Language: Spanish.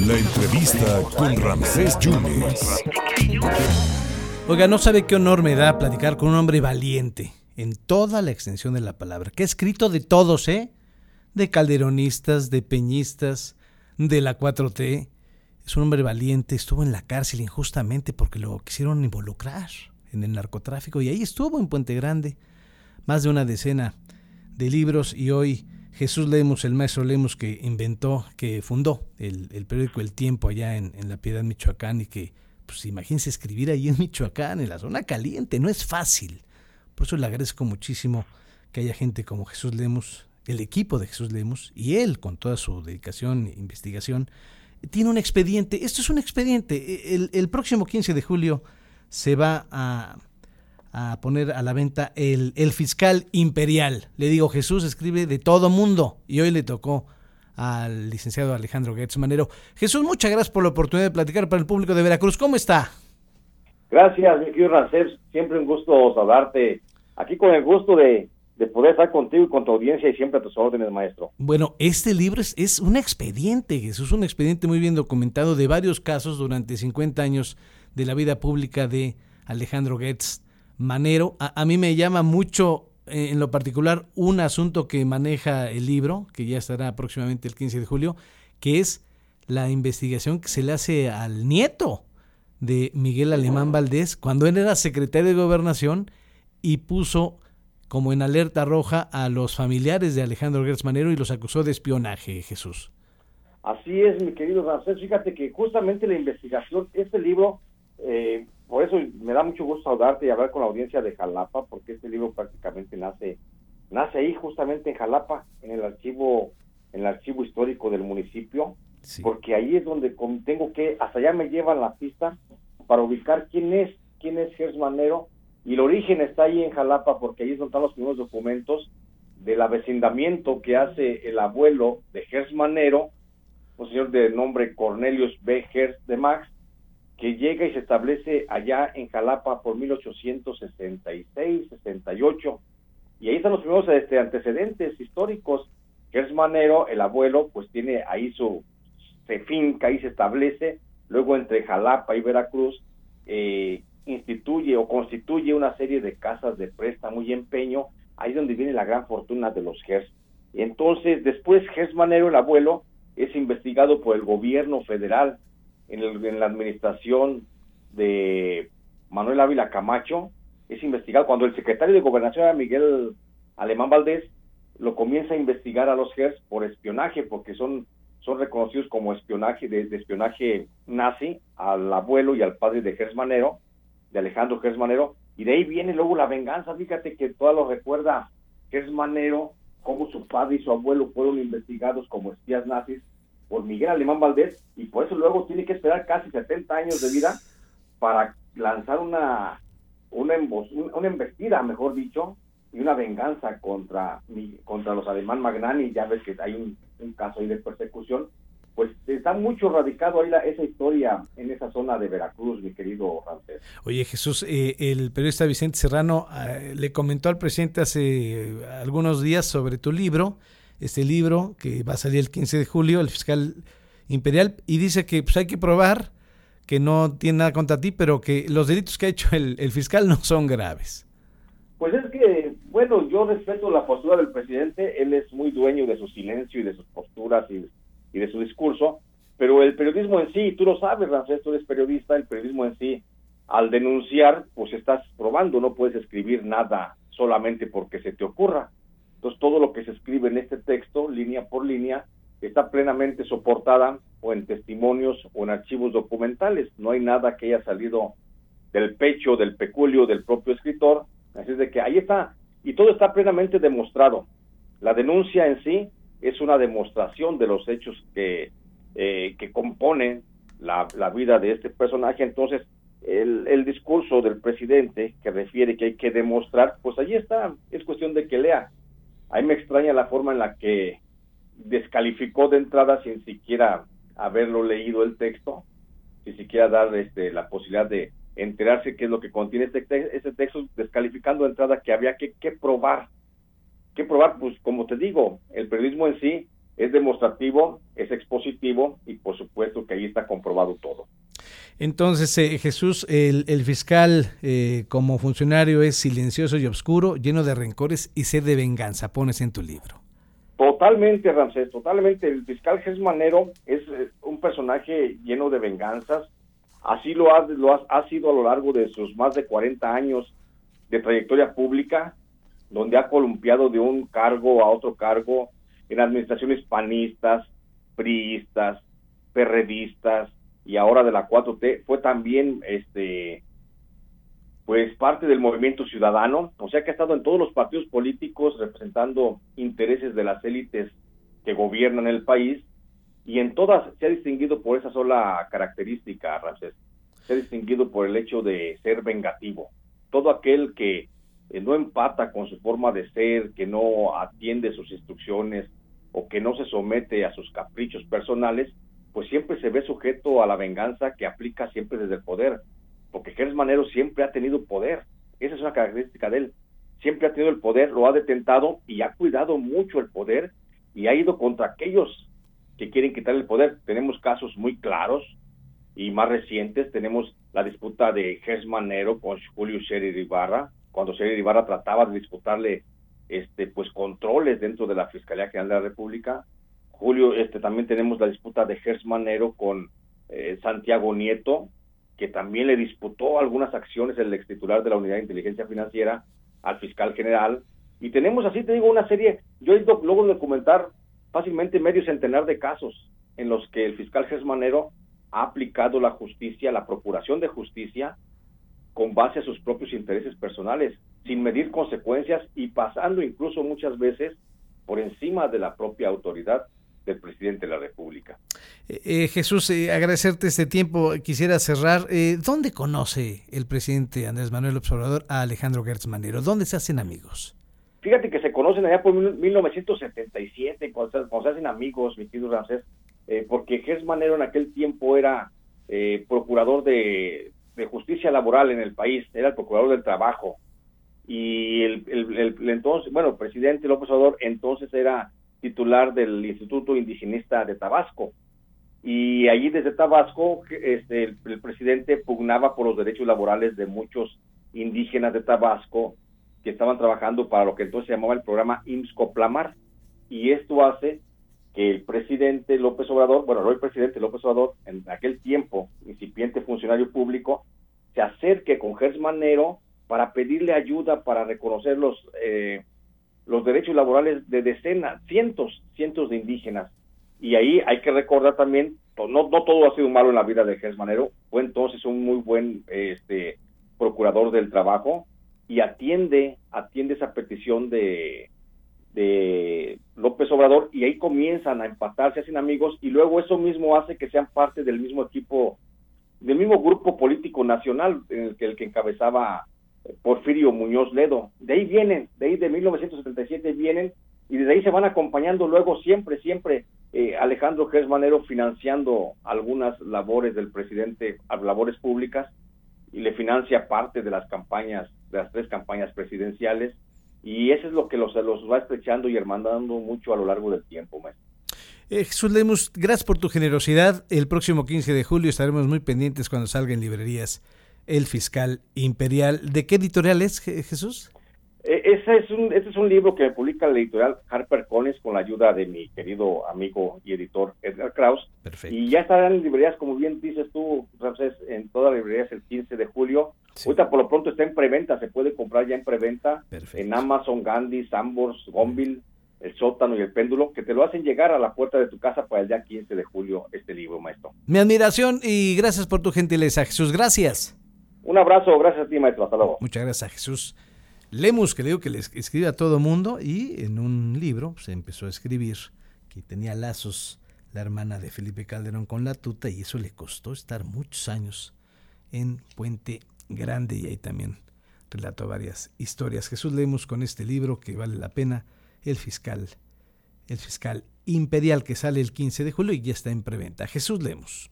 La entrevista con Ramsés Yunes. Oiga, no sabe qué honor me da platicar con un hombre valiente en toda la extensión de la palabra, que ha escrito de todos, ¿eh? De calderonistas, de peñistas, de la 4T. Es un hombre valiente, estuvo en la cárcel injustamente porque lo quisieron involucrar en el narcotráfico y ahí estuvo en Puente Grande. Más de una decena de libros y hoy Jesús Lemus, el maestro Lemus que inventó, que fundó el, periódico El Tiempo allá en, en, La Piedad, Michoacán y que, pues imagínense escribir ahí en Michoacán, en la zona caliente, no es fácil. Por eso le agradezco muchísimo que haya gente como Jesús Lemus, el equipo de Jesús Lemus y él con toda su dedicación e investigación, tiene un expediente. Esto es un expediente. El, el próximo 15 de julio se va a a poner a la venta el, el fiscal imperial. Le digo, Jesús escribe de todo mundo y hoy le tocó al licenciado Alejandro Goetz Manero. Jesús, muchas gracias por la oportunidad de platicar para el público de Veracruz. ¿Cómo está? Gracias, mi querido Rancés. Siempre un gusto saludarte. Aquí con el gusto de, de, poder estar contigo y con tu audiencia y siempre a tus órdenes, maestro. Bueno, este libro es, es un expediente, Jesús, un expediente muy bien documentado de varios casos durante 50 años de la vida pública de Alejandro Goetz Manero. A, mí me llama mucho eh, en lo particular un asunto que maneja el libro, que ya estará próximamente el 15 de julio, que es la investigación que se le hace al nieto de Miguel Alemán Valdés cuando él era secretario de gobernación y puso como en alerta roja a los familiares de Alejandro Gertz Manero y los acusó de espionaje, Jesús. Así es, mi querido Ramsés. Fíjate que justamente la investigación, este libro, eh, eso me da mucho gusto saludarte y hablar con la audiencia de Jalapa, porque este libro prácticamente nace nace ahí justamente en Jalapa, en el archivo en el archivo histórico del municipio, porque ahí es donde tengo que hasta allá me llevan la pista para ubicar quién es quién es Gers Manero y el origen está ahí en Jalapa porque ahí es donde están los primeros documentos del avecindamiento que hace el abuelo de Gers Manero, un señor de nombre Cornelius B. Gers de Max, que llega y se establece allá en Jalapa por 1866, 68, y ahí están los primeros este, antecedentes históricos. Gers Manero, el abuelo, pues tiene ahí su finca, ahí se establece, luego entre Jalapa y Veracruz eh, instituye o constituye una serie de casas de préstamo y empeño, ahí es donde viene la gran fortuna de los Gers. Entonces, después Gers Manero, el abuelo, es investigado por el gobierno federal en, la administración de Manuel Ávila Camacho, es investigado. Cuando el secretario de Gobernación era Miguel Alemán Valdés, lo comienza a investigar a los GERS por espionaje, porque son, son reconocidos como espionaje, de, espionaje nazi al abuelo y al padre de Gers Manero, de Alejandro Gers Manero, y de ahí viene luego la venganza. Fíjate que todo lo recuerda Gers Manero, cómo su padre y su abuelo fueron investigados como espías nazis por Miguel Alemán Valdés y por eso luego tiene que esperar casi 70 años de vida para lanzar una una, una embestida, mejor dicho, y una venganza contra contra los alemán Magnani, ya ves que hay un, caso ahí de persecución, pues está mucho radicado ahí la, esa historia en esa zona de Veracruz, mi querido Ramsés. Oye Jesús, eh, el periodista Vicente Serrano eh, le comentó al presidente hace algunos días sobre tu libro, este libro que va a salir el 15 de julio, el fiscal imperial, y dice que pues hay que probar que no tiene nada contra ti, pero que los delitos que ha hecho el, fiscal no son graves. Pues es que, bueno, yo respeto la postura del presidente, él es muy dueño de su silencio y de sus posturas y, de su discurso, pero el periodismo en sí, tú lo sabes, Ramsés, tú eres periodista, el periodismo en sí, al denunciar, pues estás probando, no puedes escribir nada solamente porque se te ocurra. Entonces, todo lo que se escribe en este texto, línea por línea, está plenamente soportada o en testimonios o en archivos documentales. No hay nada que haya salido del pecho, del peculio del propio escritor. Así es de que ahí está, y todo está plenamente demostrado. La denuncia en sí es una demostración de los hechos que, eh, que componen la, la, vida de este personaje. Entonces, el, el discurso del presidente que refiere que hay que demostrar, pues allí está, es cuestión de que lea a mí me extraña la forma en la que descalificó de entrada sin siquiera haberlo leído el texto, sin siquiera dar este, la posibilidad de enterarse qué es lo que contiene este, texto, descalificando de entrada que había que, que probar. ¿Qué probar? Pues como te digo, el periodismo en sí es demostrativo, es expositivo y por supuesto que ahí está comprobado todo. Entonces, eh, Jesús, el, fiscal eh, como funcionario es silencioso y oscuro, lleno de rencores y sed de venganza, pones en tu libro. Totalmente, Ramsés, totalmente. El fiscal Gesmanero es eh, un personaje lleno de venganzas. Así lo ha, lo ha, sido a lo largo de sus más de 40 años de trayectoria pública, donde ha columpiado de un cargo a otro cargo en administraciones panistas, priistas, perredistas, y ahora de la 4T, fue también este pues parte del movimiento ciudadano, o sea que ha estado en todos los partidos políticos representando intereses de las élites que gobiernan el país y en todas se ha distinguido por esa sola característica, Ramsés. Se ha distinguido por el hecho de ser vengativo. Todo aquel que eh, no empata con su forma de ser, que no atiende sus instrucciones o que no se somete a sus caprichos personales, pues siempre se ve sujeto a la venganza que aplica siempre desde el poder, porque Gers Manero siempre ha tenido poder, esa es una característica de él, siempre ha tenido el poder, lo ha detentado y ha cuidado mucho el poder y ha ido contra aquellos que quieren quitar el poder. Tenemos casos muy claros y más recientes, tenemos la disputa de Gers Manero con Julio Scherer Ibarra, cuando Scherer Ibarra trataba de disputarle este pues controles dentro de la Fiscalía General de la República, Julio, este, también tenemos la disputa de Gers Manero con eh, Santiago Nieto, que también le disputó algunas acciones el ex titular de la Unidad de Inteligencia Financiera al fiscal general. Y tenemos así, te digo, una serie, yo he ido luego documentar fácilmente medio centenar de casos en los que el fiscal Gers Manero ha aplicado la justicia, la procuración de justicia, con base a sus propios intereses personales, sin medir consecuencias y pasando incluso muchas veces por encima de la propia autoridad del presidente de la República. Eh, eh, Jesús, eh, agradecerte este tiempo. Quisiera cerrar. ¿Dónde conoce el presidente Andrés Manuel Observador a Alejandro Gertz Manero? ¿Dónde se hacen amigos? Fíjate que se conocen allá por 1977, cuando, se hacen amigos, mi querido Ramsés, porque Gertz Manero en aquel tiempo era procurador de, justicia laboral en el país, era el procurador del trabajo. Y el, el entonces, bueno, presidente López Obrador entonces era titular del Instituto Indigenista de Tabasco. Y allí desde Tabasco, este, el, presidente pugnaba por los derechos laborales de muchos indígenas de Tabasco que estaban trabajando para lo que entonces se llamaba el programa IMSCO-Plamar. Y esto hace que el presidente López Obrador, bueno, no el presidente López Obrador, en aquel tiempo, incipiente funcionario público, se acerque con Gers Manero para pedirle ayuda para reconocer los eh, los derechos laborales de decenas, cientos, cientos de indígenas. Y ahí hay que recordar también, no, todo ha sido malo en la vida de Gers Manero, fue entonces un muy buen este, procurador del trabajo y atiende, atiende esa petición de, de López Obrador y ahí comienzan a empatarse, hacen amigos y luego eso mismo hace que sean parte del mismo equipo, del mismo grupo político nacional en el que, el que encabezaba Porfirio Muñoz Ledo. De ahí vienen, de ahí de 1977 vienen y desde ahí se van acompañando luego siempre, siempre eh, Alejandro Gers Manero financiando algunas labores del presidente, labores públicas y le financia parte de las campañas, de las tres campañas presidenciales y eso es lo que los, los va estrechando y hermandando mucho a lo largo del tiempo, maestro. Eh, Jesús Lemus, gracias por tu generosidad. El próximo 15 de julio estaremos muy pendientes cuando salga librerías el fiscal imperial. ¿De qué editorial es, Jesús? E, ese es, un, ese es un libro que publica la editorial Harper Collins con la ayuda de mi querido amigo y editor Edgar Kraus. Perfecto. Y ya estarán en librerías, como bien dices tú, Ramses, en todas las librerías el 15 de julio. Ahorita por lo pronto está en preventa, se puede comprar ya en preventa en Amazon, Gandhi, Sambors, Gonville, El Sótano y El Péndulo, que te lo hacen llegar a la puerta de tu casa para el día 15 de julio este libro, maestro. Mi admiración y gracias por tu gentileza, Jesús. Gracias. Un abrazo, gracias a ti, maestro. Hasta luego. Muchas gracias a Jesús. Lemus, que le digo que le escribe a todo mundo, y en un libro se empezó a escribir que tenía lazos la hermana de Felipe Calderón con la tuta, y eso le costó estar muchos años en Puente Grande, y ahí también relató varias historias. Jesús Lemus con este libro que vale la pena, El Fiscal, El Fiscal Imperial, que sale el 15 de julio y ya está en preventa. Jesús Lemus.